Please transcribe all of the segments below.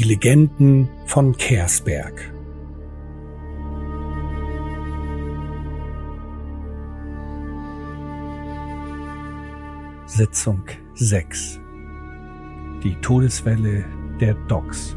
Die Legenden von Kersberg. Sitzung 6 Die Todeswelle der Docks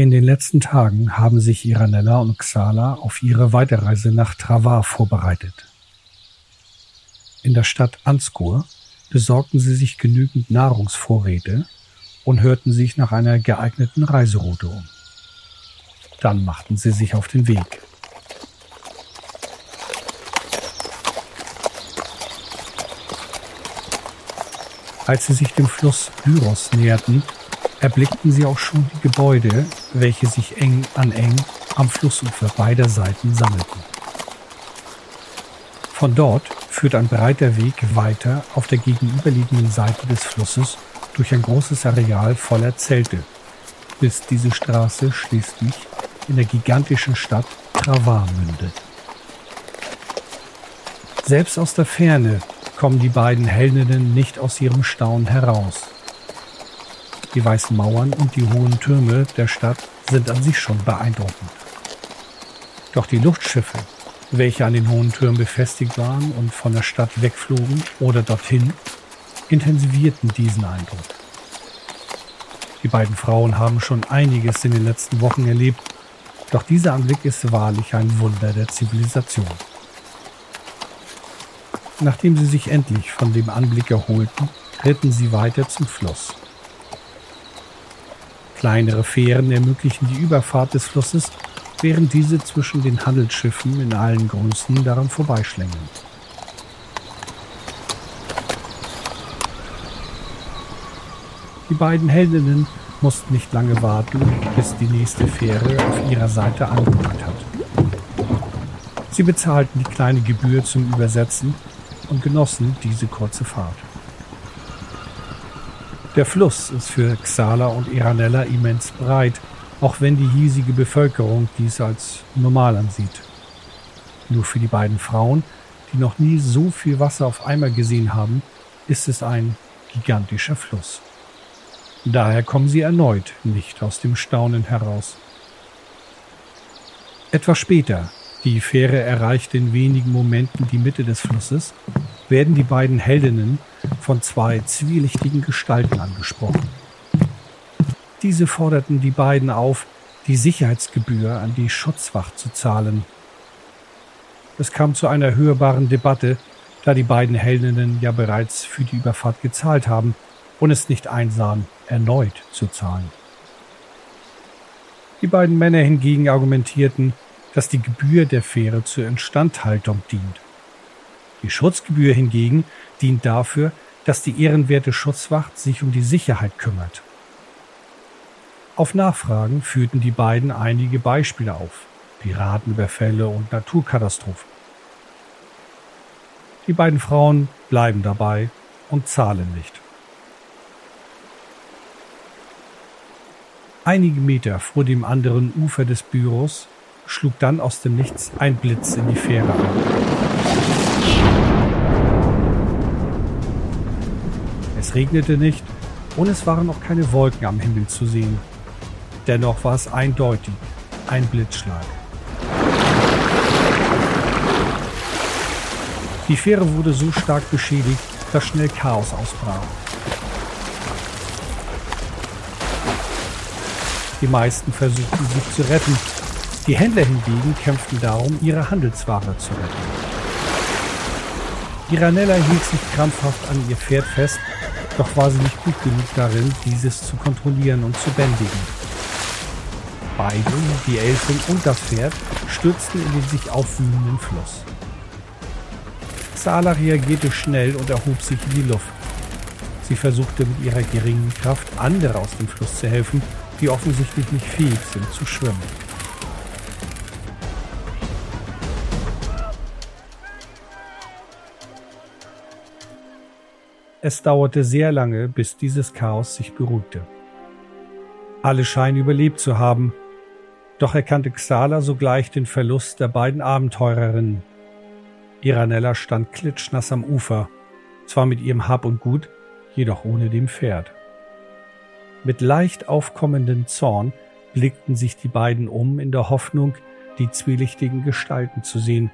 In den letzten Tagen haben sich Iranella und Xala auf ihre Weiterreise nach Travar vorbereitet. In der Stadt Anskur besorgten sie sich genügend Nahrungsvorräte und hörten sich nach einer geeigneten Reiseroute um. Dann machten sie sich auf den Weg. Als sie sich dem Fluss Lyros näherten, erblickten sie auch schon die Gebäude, welche sich eng an eng am Flussufer beider Seiten sammelten. Von dort führt ein breiter Weg weiter auf der gegenüberliegenden Seite des Flusses durch ein großes Areal voller Zelte, bis diese Straße schließlich in der gigantischen Stadt Travar mündet. Selbst aus der Ferne kommen die beiden Heldinnen nicht aus ihrem Staunen heraus. Die weißen Mauern und die hohen Türme der Stadt sind an sich schon beeindruckend. Doch die Luftschiffe, welche an den hohen Türmen befestigt waren und von der Stadt wegflogen oder dorthin, intensivierten diesen Eindruck. Die beiden Frauen haben schon einiges in den letzten Wochen erlebt, doch dieser Anblick ist wahrlich ein Wunder der Zivilisation. Nachdem sie sich endlich von dem Anblick erholten, ritten sie weiter zum Fluss. Kleinere Fähren ermöglichen die Überfahrt des Flusses, während diese zwischen den Handelsschiffen in allen Größen daran vorbeischlängeln. Die beiden Heldinnen mussten nicht lange warten, bis die nächste Fähre auf ihrer Seite angerückt hat. Sie bezahlten die kleine Gebühr zum Übersetzen und genossen diese kurze Fahrt. Der Fluss ist für Xala und Iranella immens breit, auch wenn die hiesige Bevölkerung dies als normal ansieht. Nur für die beiden Frauen, die noch nie so viel Wasser auf einmal gesehen haben, ist es ein gigantischer Fluss. Daher kommen sie erneut nicht aus dem Staunen heraus. Etwas später, die Fähre erreicht in wenigen Momenten die Mitte des Flusses, werden die beiden Heldinnen von zwei zwielichtigen Gestalten angesprochen. Diese forderten die beiden auf, die Sicherheitsgebühr an die Schutzwacht zu zahlen. Es kam zu einer hörbaren Debatte, da die beiden Heldinnen ja bereits für die Überfahrt gezahlt haben und es nicht einsahen, erneut zu zahlen. Die beiden Männer hingegen argumentierten, dass die Gebühr der Fähre zur Instandhaltung dient. Die Schutzgebühr hingegen dient dafür, dass die ehrenwerte Schutzwacht sich um die Sicherheit kümmert. Auf Nachfragen führten die beiden einige Beispiele auf, Piratenüberfälle und Naturkatastrophen. Die beiden Frauen bleiben dabei und zahlen nicht. Einige Meter vor dem anderen Ufer des Büros schlug dann aus dem Nichts ein Blitz in die Fähre ein. Es regnete nicht und es waren auch keine Wolken am Himmel zu sehen. Dennoch war es eindeutig ein Blitzschlag. Die Fähre wurde so stark beschädigt, dass schnell Chaos ausbrach. Die meisten versuchten sich zu retten. Die Händler hingegen kämpften darum, ihre Handelsware zu retten. Iranella hielt sich krampfhaft an ihr Pferd fest doch war sie nicht gut genug darin, dieses zu kontrollieren und zu bändigen. Beide, die Elfin und das Pferd, stürzten in den sich aufwühlenden Fluss. Sala reagierte schnell und erhob sich in die Luft. Sie versuchte mit ihrer geringen Kraft andere aus dem Fluss zu helfen, die offensichtlich nicht fähig sind zu schwimmen. Es dauerte sehr lange, bis dieses Chaos sich beruhigte. Alle scheinen überlebt zu haben, doch erkannte Xala sogleich den Verlust der beiden Abenteurerinnen. Iranella stand klitschnass am Ufer, zwar mit ihrem Hab und Gut, jedoch ohne dem Pferd. Mit leicht aufkommendem Zorn blickten sich die beiden um in der Hoffnung, die zwielichtigen Gestalten zu sehen,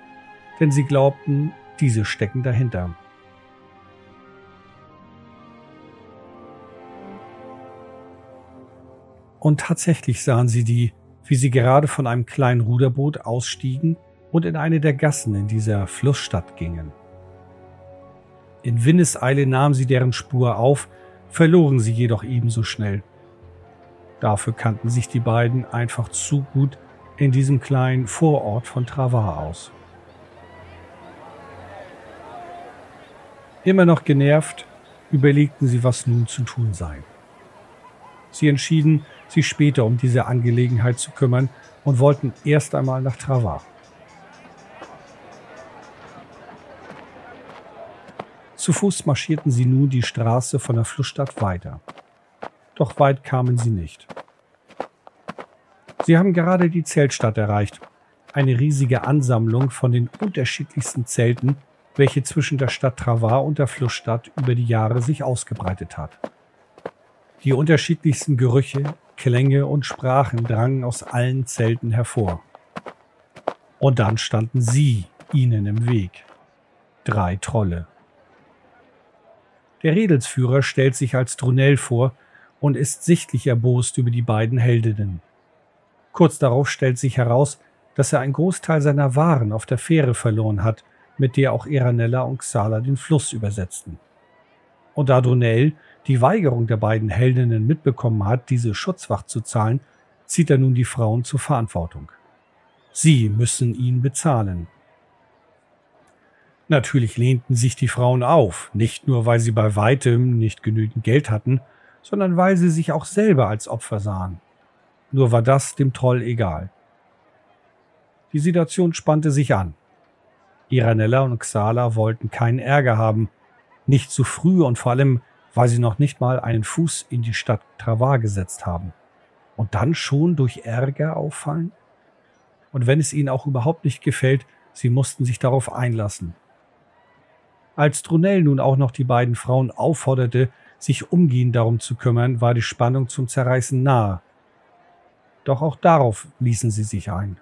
denn sie glaubten, diese stecken dahinter. Und tatsächlich sahen sie die, wie sie gerade von einem kleinen Ruderboot ausstiegen und in eine der Gassen in dieser Flussstadt gingen. In Windeseile nahmen sie deren Spur auf, verloren sie jedoch ebenso schnell. Dafür kannten sich die beiden einfach zu gut in diesem kleinen Vorort von Travar aus. Immer noch genervt, überlegten sie, was nun zu tun sei. Sie entschieden, sich später um diese Angelegenheit zu kümmern und wollten erst einmal nach Travar. Zu Fuß marschierten sie nun die Straße von der Flussstadt weiter. Doch weit kamen sie nicht. Sie haben gerade die Zeltstadt erreicht, eine riesige Ansammlung von den unterschiedlichsten Zelten, welche zwischen der Stadt Travar und der Flussstadt über die Jahre sich ausgebreitet hat. Die unterschiedlichsten Gerüche, Klänge und Sprachen drangen aus allen Zelten hervor. Und dann standen sie ihnen im Weg. Drei Trolle. Der Redelsführer stellt sich als Drunell vor und ist sichtlich erbost über die beiden Heldinnen. Kurz darauf stellt sich heraus, dass er einen Großteil seiner Waren auf der Fähre verloren hat, mit der auch Eranella und Xala den Fluss übersetzten. Und da Drunell die Weigerung der beiden Heldinnen mitbekommen hat, diese Schutzwacht zu zahlen, zieht er nun die Frauen zur Verantwortung. Sie müssen ihn bezahlen. Natürlich lehnten sich die Frauen auf, nicht nur weil sie bei weitem nicht genügend Geld hatten, sondern weil sie sich auch selber als Opfer sahen. Nur war das dem Troll egal. Die Situation spannte sich an. Iranella und Xala wollten keinen Ärger haben, nicht zu früh und vor allem, weil sie noch nicht mal einen Fuß in die Stadt Travar gesetzt haben. Und dann schon durch Ärger auffallen? Und wenn es ihnen auch überhaupt nicht gefällt, sie mussten sich darauf einlassen. Als Trunell nun auch noch die beiden Frauen aufforderte, sich umgehend darum zu kümmern, war die Spannung zum Zerreißen nahe. Doch auch darauf ließen sie sich ein.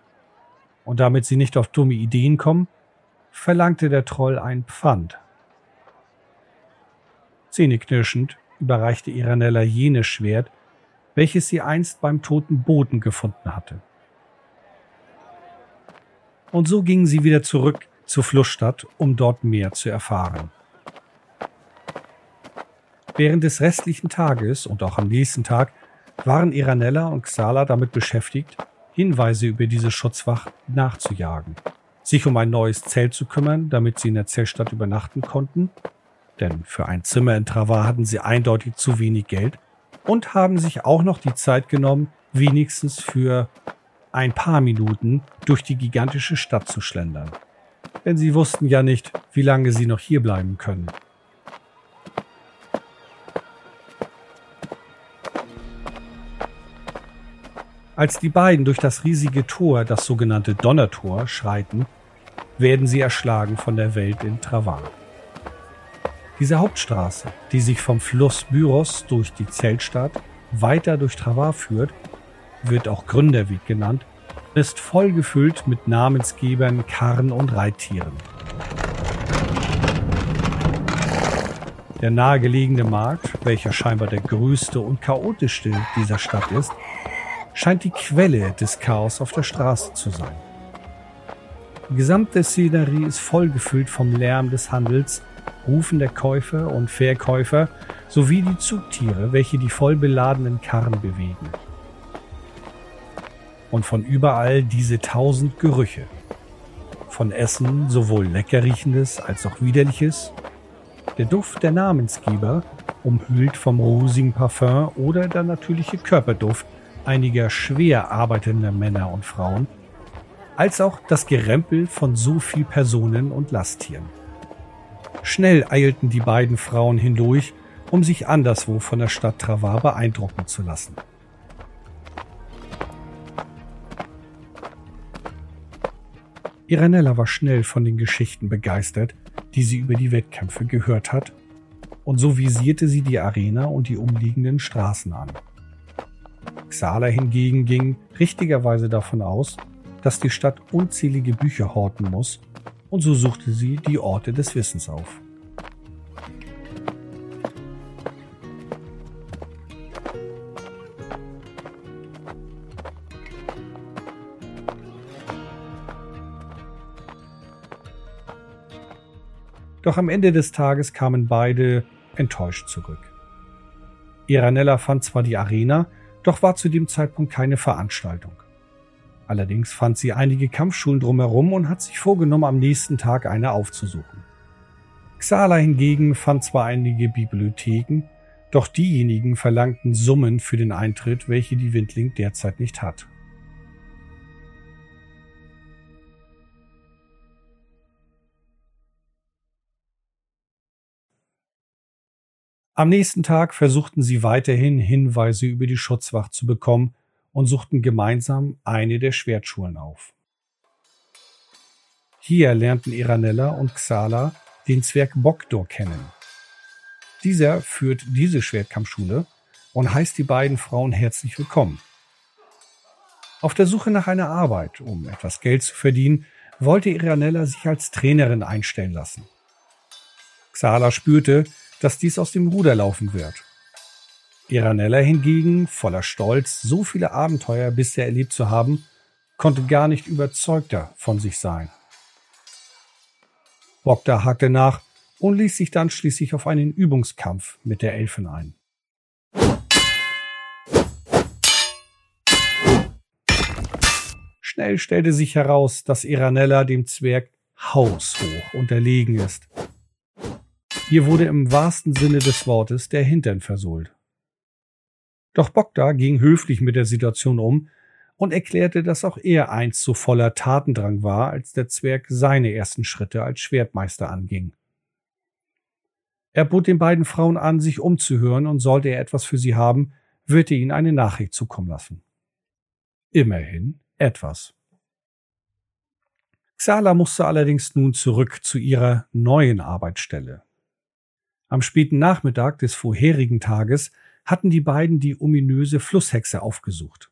Und damit sie nicht auf dumme Ideen kommen, verlangte der Troll ein Pfand. Zähneknirschend überreichte Iranella jenes Schwert, welches sie einst beim toten Boden gefunden hatte. Und so gingen sie wieder zurück zur Flussstadt, um dort mehr zu erfahren. Während des restlichen Tages und auch am nächsten Tag waren Iranella und Xala damit beschäftigt, Hinweise über diese Schutzwacht nachzujagen, sich um ein neues Zelt zu kümmern, damit sie in der Zeltstadt übernachten konnten, denn für ein Zimmer in Travar hatten sie eindeutig zu wenig Geld, und haben sich auch noch die Zeit genommen, wenigstens für ein paar Minuten durch die gigantische Stadt zu schlendern denn sie wussten ja nicht, wie lange sie noch hier bleiben können. Als die beiden durch das riesige Tor, das sogenannte Donnertor, schreiten, werden sie erschlagen von der Welt in Travar. Diese Hauptstraße, die sich vom Fluss Byros durch die Zeltstadt weiter durch Travar führt, wird auch Gründerweg genannt ist vollgefüllt mit Namensgebern, Karren und Reittieren. Der nahegelegene Markt, welcher scheinbar der größte und chaotischste dieser Stadt ist, scheint die Quelle des Chaos auf der Straße zu sein. Die gesamte Szenerie ist vollgefüllt vom Lärm des Handels, Rufen der Käufer und Verkäufer sowie die Zugtiere, welche die vollbeladenen Karren bewegen und von überall diese tausend Gerüche. Von Essen sowohl lecker riechendes als auch widerliches. Der Duft der Namensgeber umhüllt vom rosigen Parfum oder der natürliche Körperduft einiger schwer arbeitender Männer und Frauen, als auch das Gerempel von so viel Personen und Lasttieren. Schnell eilten die beiden Frauen hindurch, um sich anderswo von der Stadt Travar beeindrucken zu lassen. Iranella war schnell von den Geschichten begeistert, die sie über die Wettkämpfe gehört hat, und so visierte sie die Arena und die umliegenden Straßen an. Xala hingegen ging richtigerweise davon aus, dass die Stadt unzählige Bücher horten muss, und so suchte sie die Orte des Wissens auf. Doch am Ende des Tages kamen beide enttäuscht zurück. Iranella fand zwar die Arena, doch war zu dem Zeitpunkt keine Veranstaltung. Allerdings fand sie einige Kampfschulen drumherum und hat sich vorgenommen, am nächsten Tag eine aufzusuchen. Xala hingegen fand zwar einige Bibliotheken, doch diejenigen verlangten Summen für den Eintritt, welche die Windling derzeit nicht hat. Am nächsten Tag versuchten sie weiterhin Hinweise über die Schutzwacht zu bekommen und suchten gemeinsam eine der Schwertschulen auf. Hier lernten Iranella und Xala den Zwerg Bogdor kennen. Dieser führt diese Schwertkampfschule und heißt die beiden Frauen herzlich willkommen. Auf der Suche nach einer Arbeit, um etwas Geld zu verdienen, wollte Iranella sich als Trainerin einstellen lassen. Xala spürte, dass dies aus dem Ruder laufen wird. Iranella hingegen, voller Stolz, so viele Abenteuer bisher erlebt zu haben, konnte gar nicht überzeugter von sich sein. Bogda hakte nach und ließ sich dann schließlich auf einen Übungskampf mit der Elfen ein. Schnell stellte sich heraus, dass Iranella dem Zwerg haushoch unterlegen ist Ihr wurde im wahrsten Sinne des Wortes der Hintern versohlt. Doch Bogda ging höflich mit der Situation um und erklärte, dass auch er einst so voller Tatendrang war, als der Zwerg seine ersten Schritte als Schwertmeister anging. Er bot den beiden Frauen an, sich umzuhören, und sollte er etwas für sie haben, würde ihnen eine Nachricht zukommen lassen. Immerhin etwas. Xala musste allerdings nun zurück zu ihrer neuen Arbeitsstelle. Am späten Nachmittag des vorherigen Tages hatten die beiden die ominöse Flusshexe aufgesucht.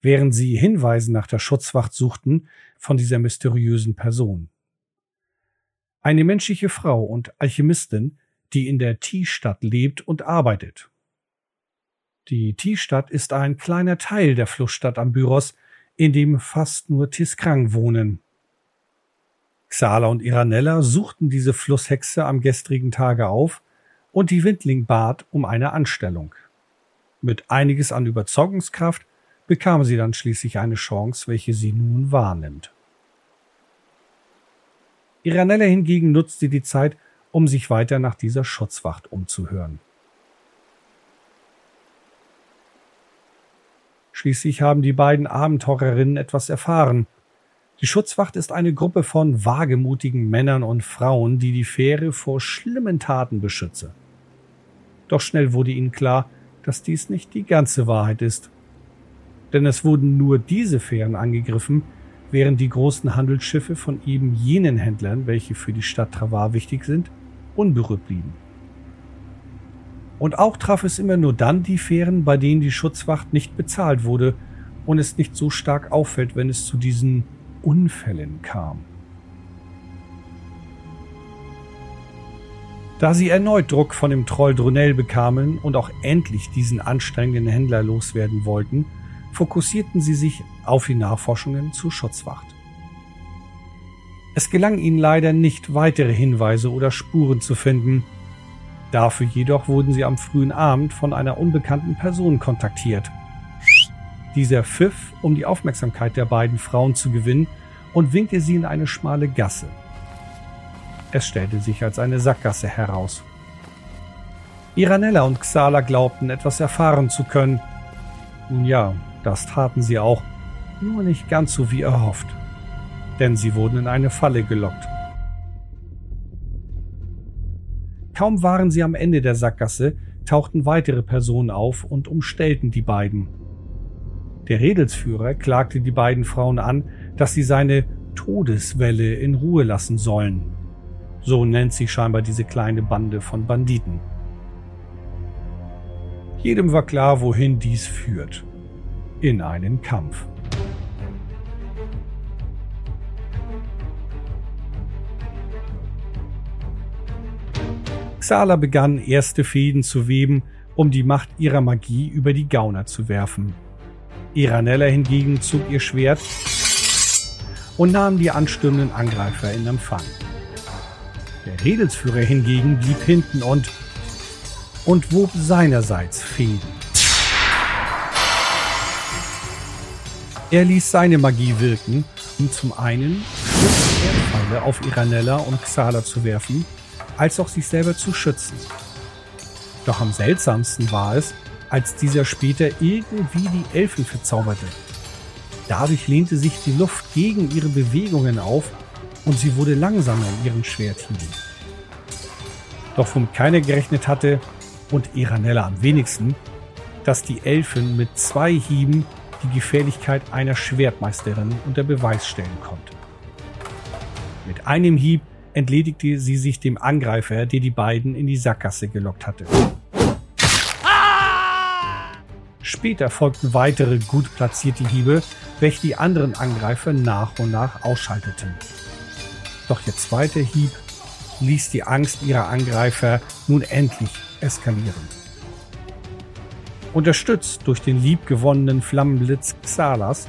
Während sie Hinweise nach der Schutzwacht suchten von dieser mysteriösen Person. Eine menschliche Frau und Alchemistin, die in der T-Stadt lebt und arbeitet. Die T-Stadt ist ein kleiner Teil der Flussstadt am Ambyros, in dem fast nur Tiskrang wohnen. Xala und Iranella suchten diese Flusshexe am gestrigen Tage auf und die Windling bat um eine Anstellung. Mit einiges an Überzeugungskraft bekam sie dann schließlich eine Chance, welche sie nun wahrnimmt. Iranella hingegen nutzte die Zeit, um sich weiter nach dieser Schutzwacht umzuhören. Schließlich haben die beiden Abenteurerinnen etwas erfahren, die Schutzwacht ist eine Gruppe von wagemutigen Männern und Frauen, die die Fähre vor schlimmen Taten beschütze. Doch schnell wurde ihnen klar, dass dies nicht die ganze Wahrheit ist. Denn es wurden nur diese Fähren angegriffen, während die großen Handelsschiffe von eben jenen Händlern, welche für die Stadt Travar wichtig sind, unberührt blieben. Und auch traf es immer nur dann die Fähren, bei denen die Schutzwacht nicht bezahlt wurde und es nicht so stark auffällt, wenn es zu diesen Unfällen kam. Da sie erneut Druck von dem Troll Drunell bekamen und auch endlich diesen anstrengenden Händler loswerden wollten, fokussierten sie sich auf die Nachforschungen zur Schutzwacht. Es gelang ihnen leider nicht, weitere Hinweise oder Spuren zu finden. Dafür jedoch wurden sie am frühen Abend von einer unbekannten Person kontaktiert. Dieser pfiff, um die Aufmerksamkeit der beiden Frauen zu gewinnen, und winkte sie in eine schmale Gasse. Es stellte sich als eine Sackgasse heraus. Iranella und Xala glaubten, etwas erfahren zu können. Nun ja, das taten sie auch, nur nicht ganz so wie erhofft. Denn sie wurden in eine Falle gelockt. Kaum waren sie am Ende der Sackgasse, tauchten weitere Personen auf und umstellten die beiden. Der Redelsführer klagte die beiden Frauen an, dass sie seine Todeswelle in Ruhe lassen sollen. So nennt sich scheinbar diese kleine Bande von Banditen. Jedem war klar, wohin dies führt. In einen Kampf. Xala begann erste Fäden zu weben, um die Macht ihrer Magie über die Gauner zu werfen. Iranella hingegen zog ihr Schwert und nahm die anstürmenden Angreifer in Empfang. Der Redelsführer hingegen blieb hinten und und wob seinerseits Fäden. Er ließ seine Magie wirken, um zum einen Erdpfeile auf Iranella und Xala zu werfen, als auch sich selber zu schützen. Doch am seltsamsten war es, als dieser später irgendwie die Elfen verzauberte. Dadurch lehnte sich die Luft gegen ihre Bewegungen auf und sie wurde langsamer in ihren Schwerthieben. Doch womit keiner gerechnet hatte, und Iranella am wenigsten, dass die Elfen mit zwei Hieben die Gefährlichkeit einer Schwertmeisterin unter Beweis stellen konnte. Mit einem Hieb entledigte sie sich dem Angreifer, der die beiden in die Sackgasse gelockt hatte. Später folgten weitere gut platzierte Hiebe, welche die anderen Angreifer nach und nach ausschalteten. Doch ihr zweiter Hieb ließ die Angst ihrer Angreifer nun endlich eskalieren. Unterstützt durch den liebgewonnenen Flammenblitz Xalas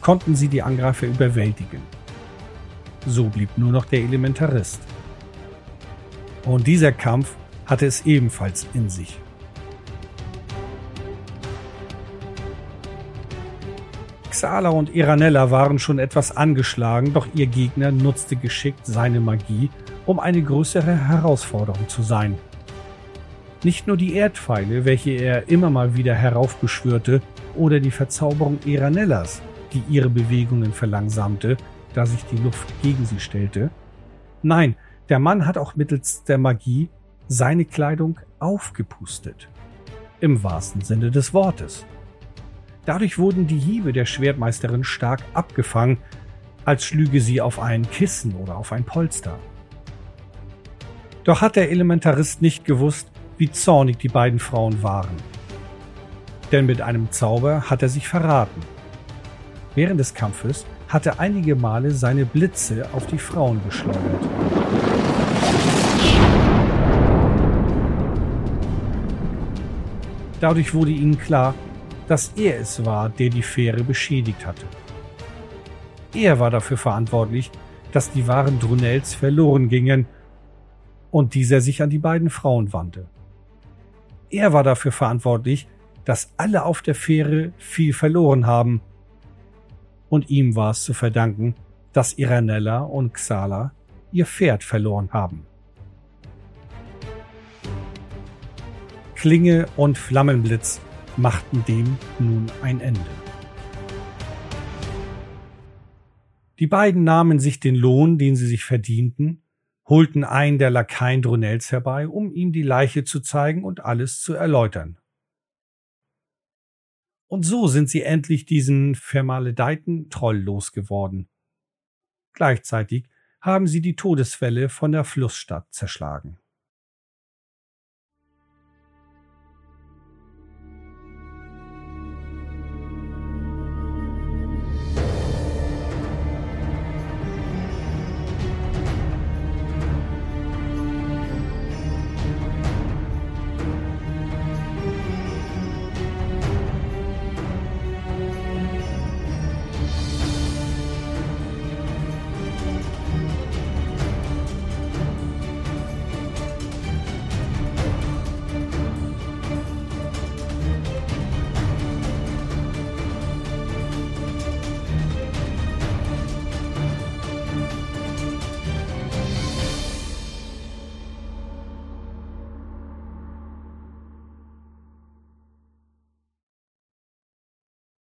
konnten sie die Angreifer überwältigen. So blieb nur noch der Elementarist. Und dieser Kampf hatte es ebenfalls in sich. Xala und Iranella waren schon etwas angeschlagen, doch ihr Gegner nutzte geschickt seine Magie, um eine größere Herausforderung zu sein. Nicht nur die Erdpfeile, welche er immer mal wieder heraufbeschwörte, oder die Verzauberung Iranellas, die ihre Bewegungen verlangsamte, da sich die Luft gegen sie stellte. Nein, der Mann hat auch mittels der Magie seine Kleidung aufgepustet. Im wahrsten Sinne des Wortes. Dadurch wurden die Hiebe der Schwertmeisterin stark abgefangen, als schlüge sie auf ein Kissen oder auf ein Polster. Doch hat der Elementarist nicht gewusst, wie zornig die beiden Frauen waren. Denn mit einem Zauber hat er sich verraten. Während des Kampfes hat er einige Male seine Blitze auf die Frauen geschleudert. Dadurch wurde ihnen klar, dass er es war, der die Fähre beschädigt hatte. Er war dafür verantwortlich, dass die Waren Drunels verloren gingen und dieser sich an die beiden Frauen wandte. Er war dafür verantwortlich, dass alle auf der Fähre viel verloren haben. Und ihm war es zu verdanken, dass Iranella und Xala ihr Pferd verloren haben. Klinge und Flammenblitz machten dem nun ein Ende. Die beiden nahmen sich den Lohn, den sie sich verdienten, holten einen der Lakaien Drunels herbei, um ihm die Leiche zu zeigen und alles zu erläutern. Und so sind sie endlich diesen vermaledeiten Troll losgeworden. Gleichzeitig haben sie die Todesfälle von der Flussstadt zerschlagen.